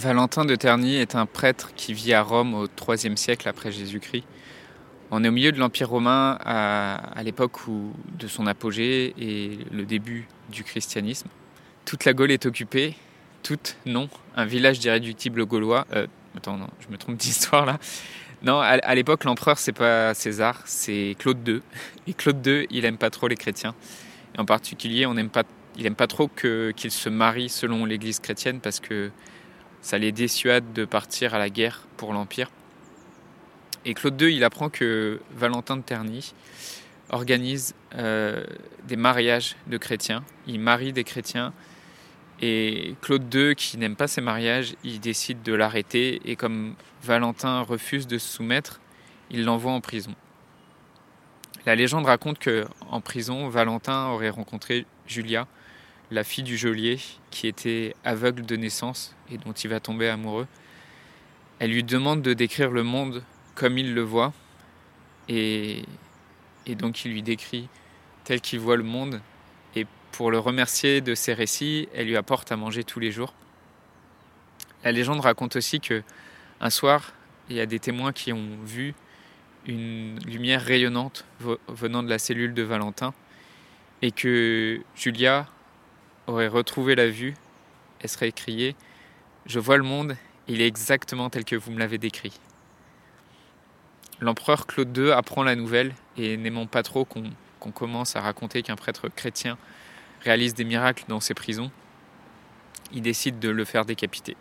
Valentin de Terny est un prêtre qui vit à Rome au IIIe siècle après Jésus-Christ. On est au milieu de l'Empire romain à, l'époque de son apogée et le début du christianisme. Toute la Gaule est occupée, toute non, un village d'irréductibles gaulois. Euh, attends, non, je me trompe d'histoire là. Non, à, l'époque, l'empereur, c'est pas César, c'est Claude II. Et Claude II, il aime pas trop les chrétiens. Et en particulier, on pas, il aime pas trop qu'ils se marient selon l'Église chrétienne parce que ça les dissuade de partir à la guerre pour l'Empire. Et Claude II, il apprend que Valentin de Terny organise euh, des mariages de chrétiens. Il marie des chrétiens. Et Claude II, qui n'aime pas ces mariages, il décide de l'arrêter. Et comme Valentin refuse de se soumettre, il l'envoie en prison. La légende raconte que en prison, Valentin aurait rencontré Julia, la fille du geôlier, qui était aveugle de naissance et dont il va tomber amoureux. Elle lui demande de décrire le monde comme il le voit, et, et donc il lui décrit tel qu'il voit le monde, et pour le remercier de ses récits, elle lui apporte à manger tous les jours. La légende raconte aussi que un soir, il y a des témoins qui ont vu une lumière rayonnante venant de la cellule de Valentin et que Julia aurait retrouvé la vue, elle serait écriée Je vois le monde, il est exactement tel que vous me l'avez décrit. L'empereur Claude II apprend la nouvelle et n'aimant pas trop qu'on commence à raconter qu'un prêtre chrétien réalise des miracles dans ses prisons, il décide de le faire décapiter.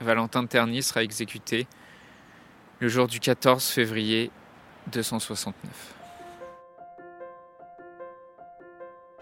Valentin de Terny sera exécuté le jour du 14 février 269.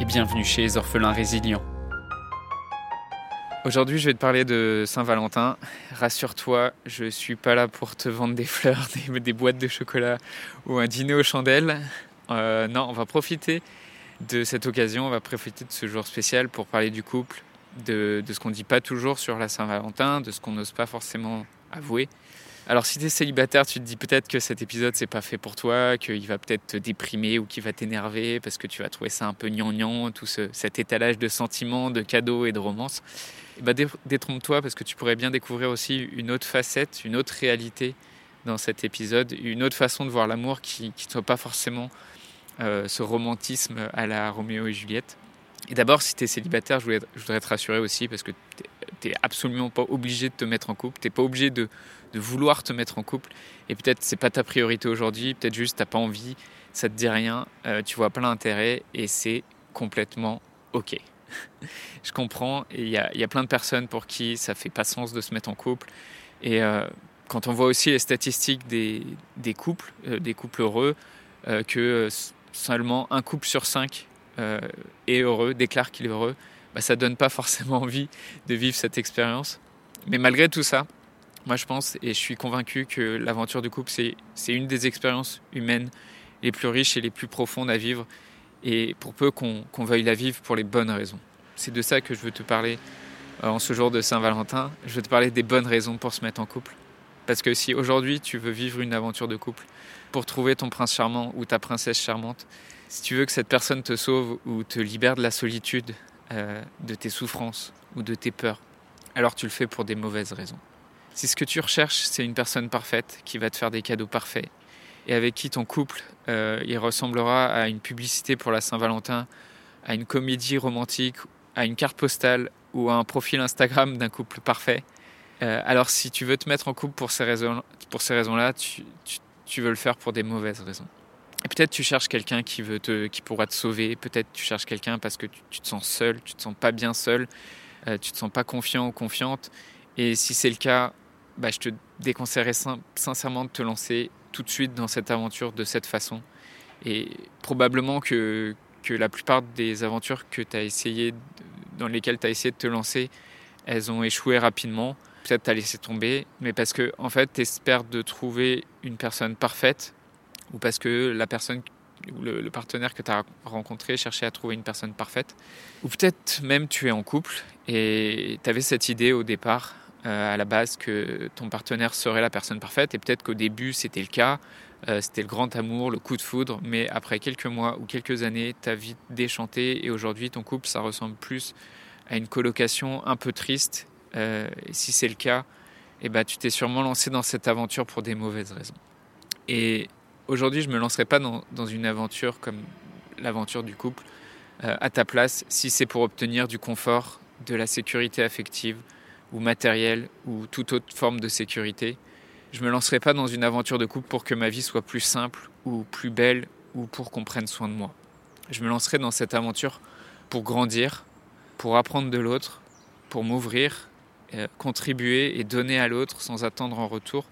et bienvenue chez les orphelins résilients. Aujourd'hui, je vais te parler de Saint-Valentin. Rassure-toi, je ne suis pas là pour te vendre des fleurs, des, boîtes de chocolat ou un dîner aux chandelles. Euh, non, on va profiter de cette occasion, on va profiter de ce jour spécial pour parler du couple, de, de ce qu'on ne dit pas toujours sur la Saint-Valentin, de ce qu'on n'ose pas forcément avouer. Alors si tu es célibataire, tu te dis peut-être que cet épisode c'est pas fait pour toi, qu'il va peut-être te déprimer ou qu'il va t'énerver parce que tu vas trouver ça un peu gnangnan, tout cet étalage de sentiments, de cadeaux et de romances. bah, détrompe-toi parce que tu pourrais bien découvrir aussi une autre facette, une autre réalité dans cet épisode, une autre façon de voir l'amour qui ne soit pas forcément euh, ce romantisme à la Roméo et Juliette. Et d'abord, si tu es célibataire, je, je voudrais te rassurer aussi parce que tu n'es absolument pas obligé de te mettre en couple, tu n'es pas obligé de vouloir te mettre en couple. Et peut-être c'est pas ta priorité aujourd'hui, peut-être juste t'as pas envie, ça te dit rien, euh, tu vois plein d'intérêt et c'est complètement ok. je comprends il y a, plein de personnes pour qui ça fait pas sens de se mettre en couple. Et euh, quand on voit aussi les statistiques des, couples, euh, des couples heureux, que seulement un couple sur cinq est heureux, déclare qu'il est heureux, bah, ça donne pas forcément envie de vivre cette expérience. Mais malgré tout ça, moi, je pense et je suis convaincu que l'aventure du couple, c'est une des expériences humaines les plus riches et les plus profondes à vivre. Et pour peu qu'on veuille la vivre pour les bonnes raisons. C'est de ça que je veux te parler euh, en ce jour de Saint-Valentin. Je veux te parler des bonnes raisons pour se mettre en couple. Parce que si aujourd'hui tu veux vivre une aventure de couple, pour trouver ton prince charmant ou ta princesse charmante, si tu veux que cette personne te sauve ou te libère de la solitude, euh, de tes souffrances ou de tes peurs, alors tu le fais pour des mauvaises raisons. Si ce que tu recherches, c'est une personne parfaite qui va te faire des cadeaux parfaits et avec qui ton couple euh, il ressemblera à une publicité pour la Saint-Valentin, à une comédie romantique, à une carte postale ou à un profil Instagram d'un couple parfait. Euh, alors si tu veux te mettre en couple pour ces raisons-là, tu, veux le faire pour des mauvaises raisons. Peut-être tu cherches quelqu'un qui veut te, qui pourra te sauver. Peut-être tu cherches quelqu'un parce que tu, te sens seul, tu te sens pas bien seul, euh, tu te sens pas confiant ou confiante. Et si c'est le cas, bah, je te déconseillerais sincèrement de te lancer tout de suite dans cette aventure de cette façon. Et probablement que, que la plupart des aventures que tu as essayé, dans lesquelles tu as essayé de te lancer, elles ont échoué rapidement. Peut-être t'as laissé tomber, mais parce que en fait, t'espères de trouver une personne parfaite, ou parce que la personne ou le, partenaire que tu as rencontré cherchait à trouver une personne parfaite. Ou peut-être même tu es en couple et tu avais cette idée au départ, euh, à la base, que ton partenaire serait la personne parfaite. Et peut-être qu'au début c'était le cas, euh, c'était le grand amour, le coup de foudre. Mais après quelques mois ou quelques années, ta vie déchanté et aujourd'hui ton couple, ça ressemble plus à une colocation un peu triste. Euh, et si c'est le cas, eh ben, tu t'es sûrement lancé dans cette aventure pour des mauvaises raisons. Et aujourd'hui, je ne me lancerai pas dans, une aventure comme l'aventure du couple euh, à ta place si c'est pour obtenir du confort, de la sécurité affective ou matérielle ou toute autre forme de sécurité. Je ne me lancerai pas dans une aventure de couple pour que ma vie soit plus simple ou plus belle ou pour qu'on prenne soin de moi. Je me lancerai dans cette aventure pour grandir, pour apprendre de l'autre, pour m'ouvrir, euh, contribuer et donner à l'autre sans attendre en retour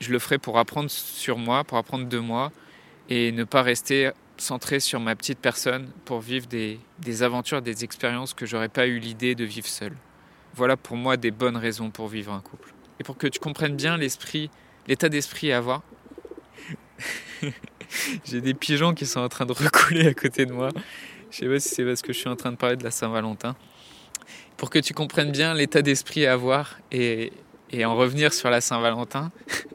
je le ferai pour apprendre sur moi, pour apprendre de moi et ne pas rester centré sur ma petite personne pour vivre des, aventures, des expériences que j'aurais pas eu l'idée de vivre seul. Voilà pour moi des bonnes raisons pour vivre un couple. Et pour que tu comprennes bien l'état d'esprit à avoir. J'ai des pigeons qui sont en train de recouler à côté de moi. Je sais pas si c'est parce que je suis en train de parler de la Saint-Valentin. Pour que tu comprennes bien l'état d'esprit à avoir et en revenir sur la Saint-Valentin,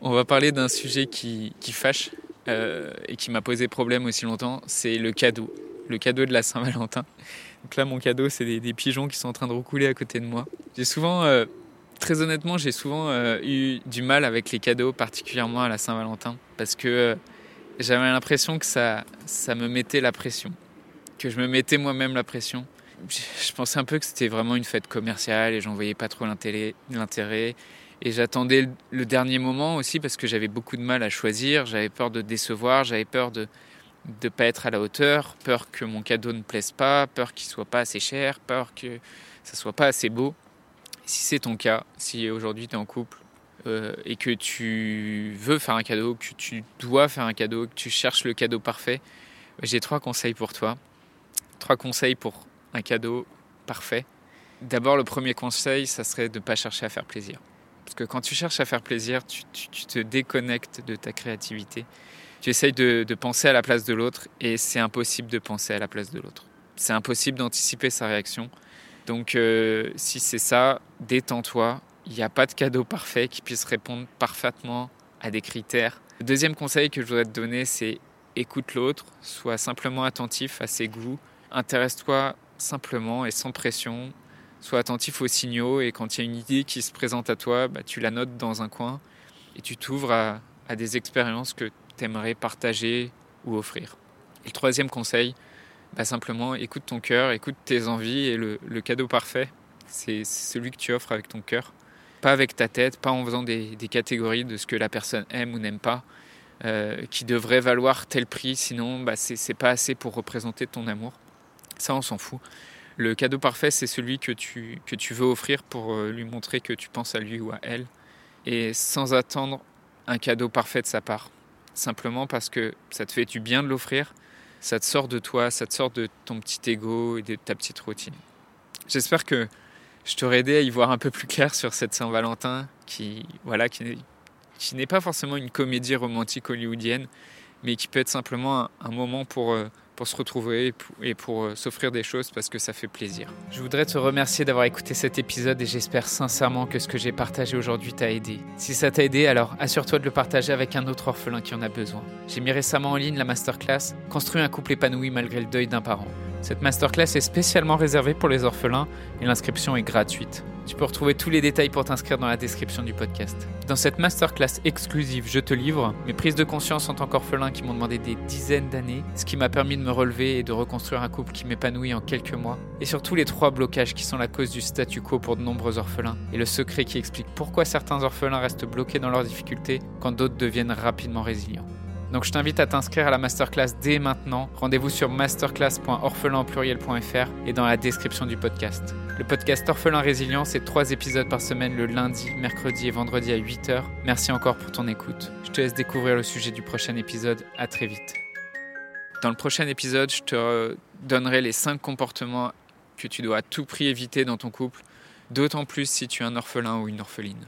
on va parler d'un sujet qui, fâche euh, et qui m'a posé problème aussi longtemps, c'est le cadeau. Le cadeau de la Saint-Valentin. Donc là, mon cadeau, c'est des, pigeons qui sont en train de recouler à côté de moi. J'ai souvent, euh, très honnêtement, j'ai souvent euh, eu du mal avec les cadeaux, particulièrement à la Saint-Valentin, parce que j'avais l'impression que ça, ça me mettait la pression, que je me mettais moi-même la pression. Je pensais un peu que c'était vraiment une fête commerciale et j'en voyais pas trop l'intérêt. Et j'attendais le dernier moment aussi parce que j'avais beaucoup de mal à choisir, j'avais peur de décevoir, j'avais peur de ne pas être à la hauteur, peur que mon cadeau ne plaise pas, peur qu'il soit pas assez cher, peur que ça soit pas assez beau. Si c'est ton cas, si aujourd'hui tu es en couple euh, et que tu veux faire un cadeau, que tu dois faire un cadeau, que tu cherches le cadeau parfait, j'ai trois conseils pour toi. Trois conseils pour un cadeau parfait. D'abord, le premier conseil, ça serait de ne pas chercher à faire plaisir. Parce que quand tu cherches à faire plaisir, tu, te déconnectes de ta créativité. Tu essayes de, penser à la place de l'autre et c'est impossible de penser à la place de l'autre. C'est impossible d'anticiper sa réaction. Donc euh, si c'est ça, détends-toi. Il n'y a pas de cadeau parfait qui puisse répondre parfaitement à des critères. Le deuxième conseil que je voudrais te donner, c'est écoute l'autre, sois simplement attentif à ses goûts, intéresse-toi simplement et sans pression sois attentif aux signaux et quand il y a une idée qui se présente à toi, bah, tu la notes dans un coin et tu t'ouvres à, des expériences que tu aimerais partager ou offrir. Et le troisième conseil, bah, simplement écoute ton cœur, écoute tes envies et le, cadeau parfait, c'est celui que tu offres avec ton cœur. Pas avec ta tête, pas en faisant des, catégories de ce que la personne aime ou n'aime pas, euh, qui devrait valoir tel prix, sinon bah, c'est pas assez pour représenter ton amour. Ça, on s'en fout. Le cadeau parfait, c'est celui que tu, que tu veux offrir pour euh, lui montrer que tu penses à lui ou à elle. Et sans attendre un cadeau parfait de sa part. Simplement parce que ça te fait du bien de l'offrir, ça te sort de toi, ça te sort de ton petit ego et de ta petite routine. J'espère que je t'aurai aidé à y voir un peu plus clair sur cette Saint-Valentin qui, voilà, qui n'est pas forcément une comédie romantique hollywoodienne, mais qui peut être simplement un, moment pour, euh, pour se retrouver et pour euh, s'offrir des choses parce que ça fait plaisir. Je voudrais te remercier d'avoir écouté cet épisode et j'espère sincèrement que ce que j'ai partagé aujourd'hui t'a aidé. Si ça t'a aidé, alors assure-toi de le partager avec un autre orphelin qui en a besoin. J'ai mis récemment en ligne la masterclass Construire un couple épanoui malgré le deuil d'un parent. Cette masterclass est spécialement réservée pour les orphelins et l'inscription est gratuite. Tu peux retrouver tous les détails pour t'inscrire dans la description du podcast. Dans cette masterclass exclusive Je te livre, mes prises de conscience en tant qu'orphelin qui m'ont demandé des dizaines d'années, ce qui m'a permis de relever et de reconstruire un couple qui m'épanouit en quelques mois, et surtout les trois blocages qui sont la cause du statu quo pour de nombreux orphelins, et le secret qui explique pourquoi certains orphelins restent bloqués dans leurs difficultés quand d'autres deviennent rapidement résilients. Donc je t'invite à t'inscrire à la masterclass dès maintenant. Rendez-vous sur masterclass.orphelinpluriel.fr et dans la description du podcast. Le podcast Orphelin Résilient, c'est trois épisodes par semaine le lundi, mercredi et vendredi à 8h. Merci encore pour ton écoute. Je te laisse découvrir le sujet du prochain épisode. À très vite. Dans le prochain épisode, je te donnerai les 5 comportements que tu dois à tout prix éviter dans ton couple d'autant plus si tu es un orphelin ou une orpheline.